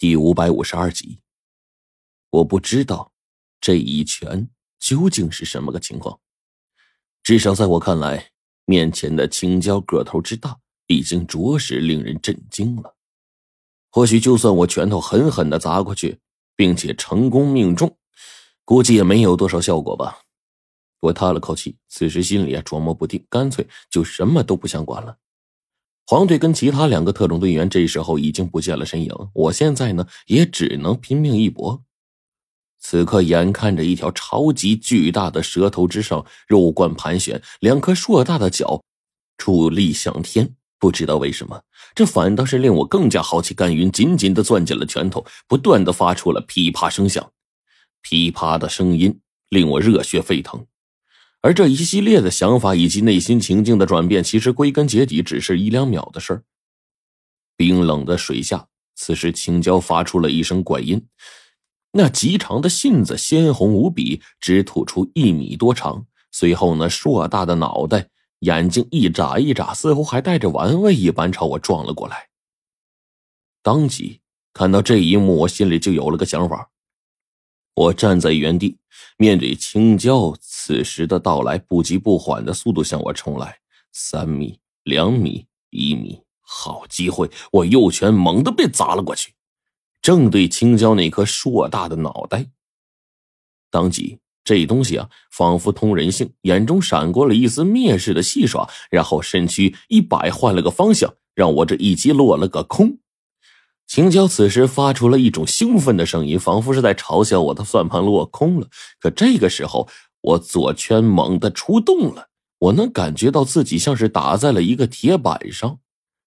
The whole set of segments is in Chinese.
第五百五十二集，我不知道这一拳究竟是什么个情况。至少在我看来，面前的青椒个头之大，已经着实令人震惊了。或许就算我拳头狠狠的砸过去，并且成功命中，估计也没有多少效果吧。我叹了口气，此时心里啊琢磨不定，干脆就什么都不想管了。黄队跟其他两个特种队员这时候已经不见了身影，我现在呢也只能拼命一搏。此刻眼看着一条超级巨大的蛇头之上肉冠盘旋，两颗硕大的脚矗立向天，不知道为什么，这反倒是令我更加好奇干云，紧紧的攥紧了拳头，不断的发出了噼啪声响，噼啪的声音令我热血沸腾。而这一系列的想法以及内心情境的转变，其实归根结底只是一两秒的事儿。冰冷的水下，此时青椒发出了一声怪音，那极长的信子鲜红无比，只吐出一米多长。随后呢，硕大的脑袋，眼睛一眨一眨，似乎还带着玩味一般朝我撞了过来。当即看到这一幕，我心里就有了个想法。我站在原地，面对青椒此时的到来，不急不缓的速度向我冲来。三米、两米、一米，好机会！我右拳猛地被砸了过去，正对青椒那颗硕大的脑袋。当即，这东西啊，仿佛通人性，眼中闪过了一丝蔑视的戏耍，然后身躯一摆，换了个方向，让我这一击落了个空。青椒此时发出了一种兴奋的声音，仿佛是在嘲笑我的算盘落空了。可这个时候，我左拳猛地出动了，我能感觉到自己像是打在了一个铁板上。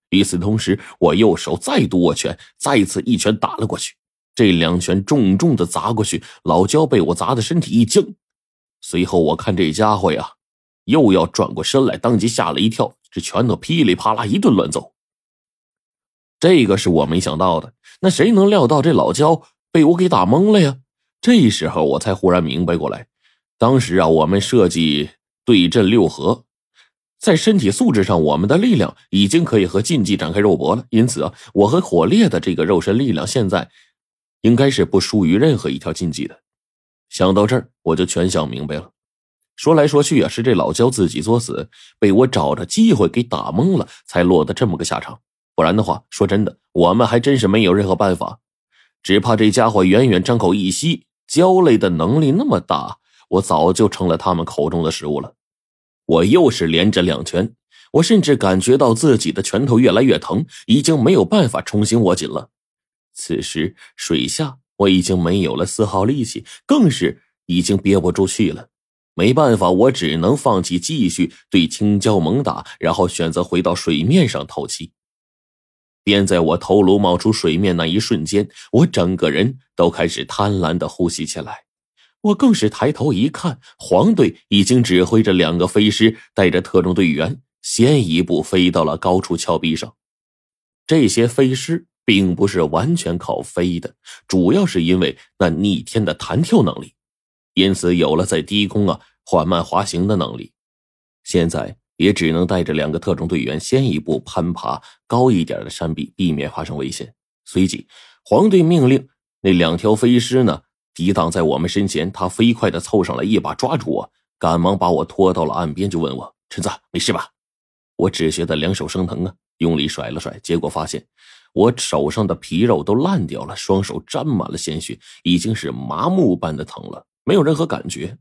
与此同时，我右手再度握拳，再次一拳打了过去。这两拳重重的砸过去，老焦被我砸的身体一僵。随后，我看这家伙呀，又要转过身来，当即吓了一跳，这拳头噼里啪啦一顿乱揍。这个是我没想到的，那谁能料到这老焦被我给打懵了呀？这时候我才忽然明白过来，当时啊，我们设计对阵六合，在身体素质上，我们的力量已经可以和禁忌展开肉搏了。因此啊，我和火烈的这个肉身力量现在应该是不输于任何一条禁忌的。想到这儿，我就全想明白了。说来说去啊，是这老焦自己作死，被我找着机会给打懵了，才落得这么个下场。不然的话，说真的，我们还真是没有任何办法。只怕这家伙远远张口一吸，胶类的能力那么大，我早就成了他们口中的食物了。我又是连着两拳，我甚至感觉到自己的拳头越来越疼，已经没有办法重新握紧了。此时水下，我已经没有了丝毫力气，更是已经憋不住气了。没办法，我只能放弃继续对青椒猛打，然后选择回到水面上透气。便在我头颅冒出水面那一瞬间，我整个人都开始贪婪的呼吸起来。我更是抬头一看，黄队已经指挥着两个飞狮，带着特种队员先一步飞到了高处峭壁上。这些飞狮并不是完全靠飞的，主要是因为那逆天的弹跳能力，因此有了在低空啊缓慢滑行的能力。现在。也只能带着两个特种队员先一步攀爬高一点的山壁，避免发生危险。随即，黄队命令那两条飞尸呢抵挡在我们身前。他飞快的凑上来，一把抓住我，赶忙把我拖到了岸边，就问我：“陈子，没事吧？”我只觉得两手生疼啊，用力甩了甩，结果发现我手上的皮肉都烂掉了，双手沾满了鲜血，已经是麻木般的疼了，没有任何感觉。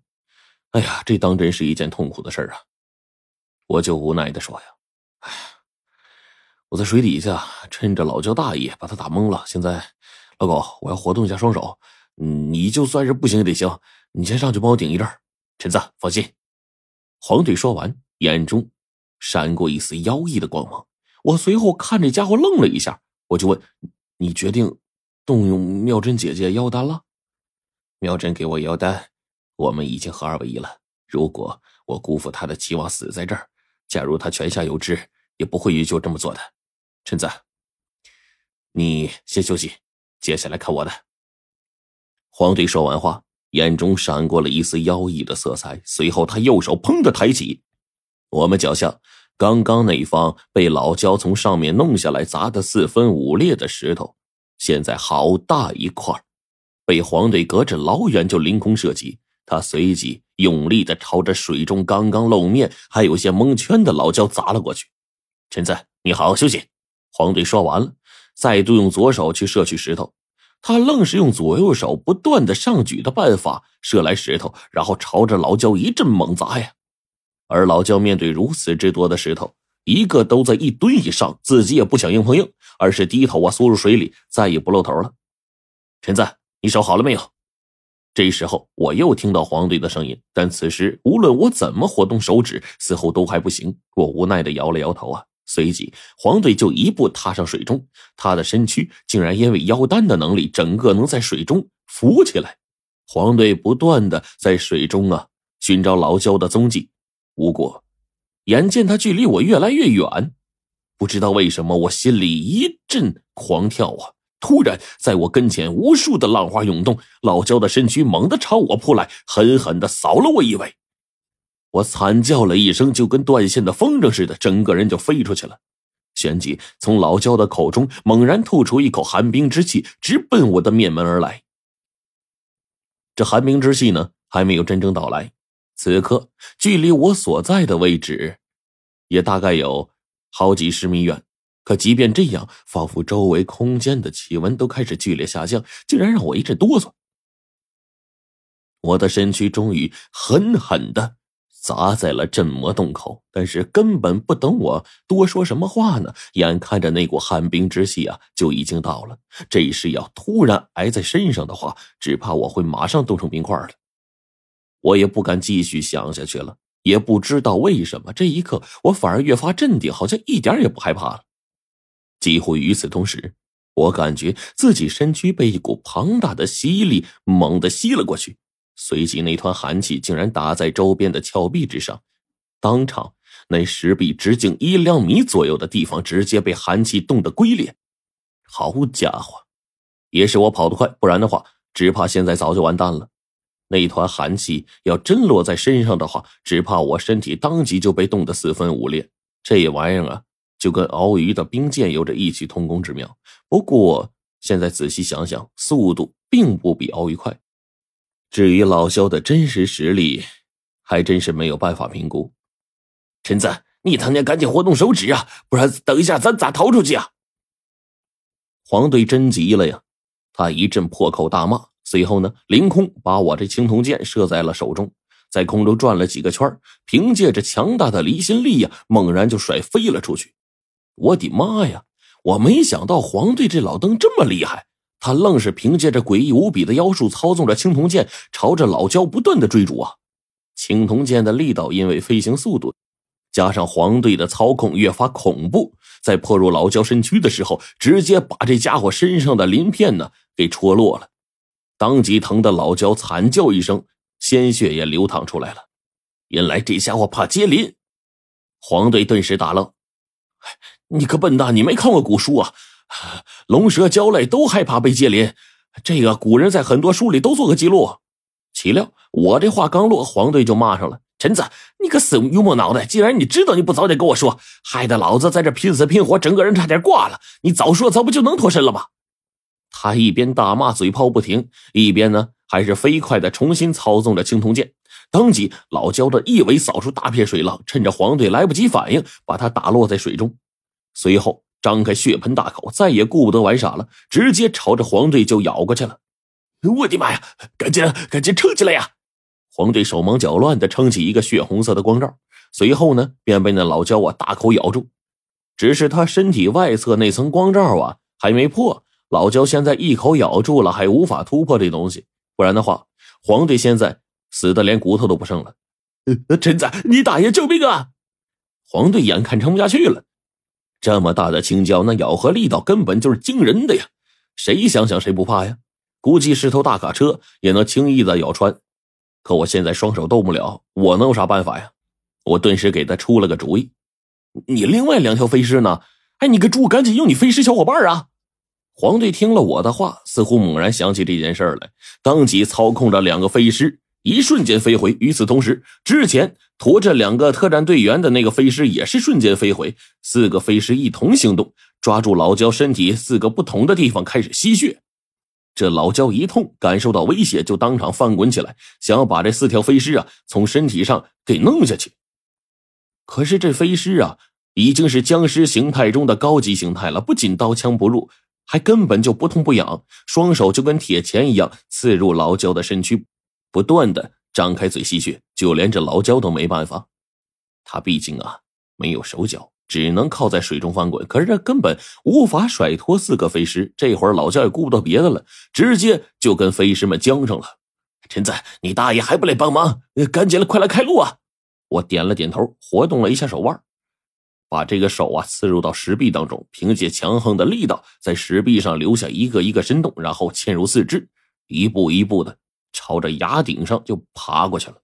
哎呀，这当真是一件痛苦的事啊！我就无奈的说呀：“哎，我在水底下趁着老焦大意把他打懵了。现在，老狗，我要活动一下双手，你就算是不行也得行。你先上去帮我顶一阵儿。”陈子，放心。黄队说完，眼中闪过一丝妖异的光芒。我随后看这家伙愣了一下，我就问：“你决定动用妙珍姐姐妖丹了？”妙珍给我妖丹，我们已经合二为一了。如果我辜负她的期望，死在这儿。假如他泉下有知，也不会依旧这么做的。陈子，你先休息，接下来看我的。黄队说完话，眼中闪过了一丝妖异的色彩，随后他右手砰的抬起，我们脚下刚刚那一方被老焦从上面弄下来砸得四分五裂的石头，现在好大一块被黄队隔着老远就凌空射击。他随即用力的朝着水中刚刚露面还有些蒙圈的老焦砸了过去。陈子，你好好休息。黄队说完了，再度用左手去摄取石头。他愣是用左右手不断的上举的办法射来石头，然后朝着老焦一阵猛砸呀。而老焦面对如此之多的石头，一个都在一吨以上，自己也不想硬碰硬，而是低头啊缩入水里，再也不露头了。陈子，你手好了没有？这时候我又听到黄队的声音，但此时无论我怎么活动手指，似乎都还不行。我无奈的摇了摇头啊。随即，黄队就一步踏上水中，他的身躯竟然因为腰丹的能力，整个能在水中浮起来。黄队不断的在水中啊寻找老焦的踪迹，无果。眼见他距离我越来越远，不知道为什么我心里一阵狂跳啊！突然，在我跟前无数的浪花涌动，老焦的身躯猛地朝我扑来，狠狠的扫了我一尾。我惨叫了一声，就跟断线的风筝似的，整个人就飞出去了。旋即，从老焦的口中猛然吐出一口寒冰之气，直奔我的面门而来。这寒冰之气呢，还没有真正到来。此刻，距离我所在的位置，也大概有好几十米远。可即便这样，仿佛周围空间的气温都开始剧烈下降，竟然让我一阵哆嗦。我的身躯终于狠狠的。砸在了镇魔洞口，但是根本不等我多说什么话呢，眼看着那股寒冰之气啊就已经到了。这时要突然挨在身上的话，只怕我会马上冻成冰块了。我也不敢继续想下去了，也不知道为什么，这一刻我反而越发镇定，好像一点也不害怕了。几乎与此同时，我感觉自己身躯被一股庞大的吸力猛地吸了过去。随即，那团寒气竟然打在周边的峭壁之上，当场那石壁直径一两米左右的地方直接被寒气冻得龟裂。好家伙，也是我跑得快，不然的话，只怕现在早就完蛋了。那团寒气要真落在身上的话，只怕我身体当即就被冻得四分五裂。这玩意儿啊，就跟鳌鱼的冰剑有着异曲同工之妙。不过现在仔细想想，速度并不比鳌鱼快。至于老肖的真实实力，还真是没有办法评估。陈子，你他娘赶紧活动手指啊，不然等一下咱咋逃出去啊？黄队真急了呀，他一阵破口大骂，随后呢，凌空把我这青铜剑射在了手中，在空中转了几个圈，凭借着强大的离心力呀，猛然就甩飞了出去。我的妈呀！我没想到黄队这老登这么厉害。他愣是凭借着诡异无比的妖术，操纵着青铜剑，朝着老焦不断的追逐啊！青铜剑的力道因为飞行速度，加上黄队的操控越发恐怖，在破入老焦身躯的时候，直接把这家伙身上的鳞片呢给戳落了，当即疼的老焦惨叫一声，鲜血也流淌出来了。原来这家伙怕接鳞，黄队顿时大愣：“你个笨蛋，你没看过古书啊？”龙蛇蛟类都害怕被接鳞，这个古人在很多书里都做个记录。岂料我这话刚落，黄队就骂上了：“陈子，你个死榆木脑袋！既然你知道，你不早点跟我说，害得老子在这拼死拼活，整个人差点挂了。你早说，咱不就能脱身了吗？”他一边大骂，嘴炮不停，一边呢还是飞快的重新操纵着青铜剑。当即，老焦的一尾扫出大片水浪，趁着黄队来不及反应，把他打落在水中。随后。张开血盆大口，再也顾不得玩耍了，直接朝着黄队就咬过去了。我的妈呀！赶紧赶紧撑起来呀！黄队手忙脚乱的撑起一个血红色的光罩，随后呢，便被那老焦啊大口咬住。只是他身体外侧那层光罩啊还没破，老焦现在一口咬住了，还无法突破这东西。不然的话，黄队现在死的连骨头都不剩了。陈子，你大爷救命啊！黄队眼看撑不下去了。这么大的青椒，那咬合力道根本就是惊人的呀！谁想想谁不怕呀？估计是头大卡车也能轻易的咬穿。可我现在双手动不了，我能有啥办法呀？我顿时给他出了个主意：你另外两条飞尸呢？哎，你个猪，赶紧用你飞尸小伙伴啊！黄队听了我的话，似乎猛然想起这件事来，当即操控着两个飞尸。一瞬间飞回。与此同时，之前驮着两个特战队员的那个飞尸也是瞬间飞回。四个飞尸一同行动，抓住老焦身体四个不同的地方开始吸血。这老焦一痛，感受到威胁，就当场翻滚起来，想要把这四条飞尸啊从身体上给弄下去。可是这飞尸啊，已经是僵尸形态中的高级形态了，不仅刀枪不入，还根本就不痛不痒，双手就跟铁钳一样刺入老焦的身躯，不断的张开嘴吸血，就连这老焦都没办法。他毕竟啊没有手脚，只能靠在水中翻滚，可是这根本无法甩脱四个飞尸。这会儿老焦也顾不到别的了，直接就跟飞尸们僵上了。陈子，你大爷还不来帮忙？赶紧的，快来开路啊！我点了点头，活动了一下手腕，把这个手啊刺入到石壁当中，凭借强横的力道，在石壁上留下一个一个深洞，然后嵌入四肢，一步一步的朝着崖顶上就爬过去了。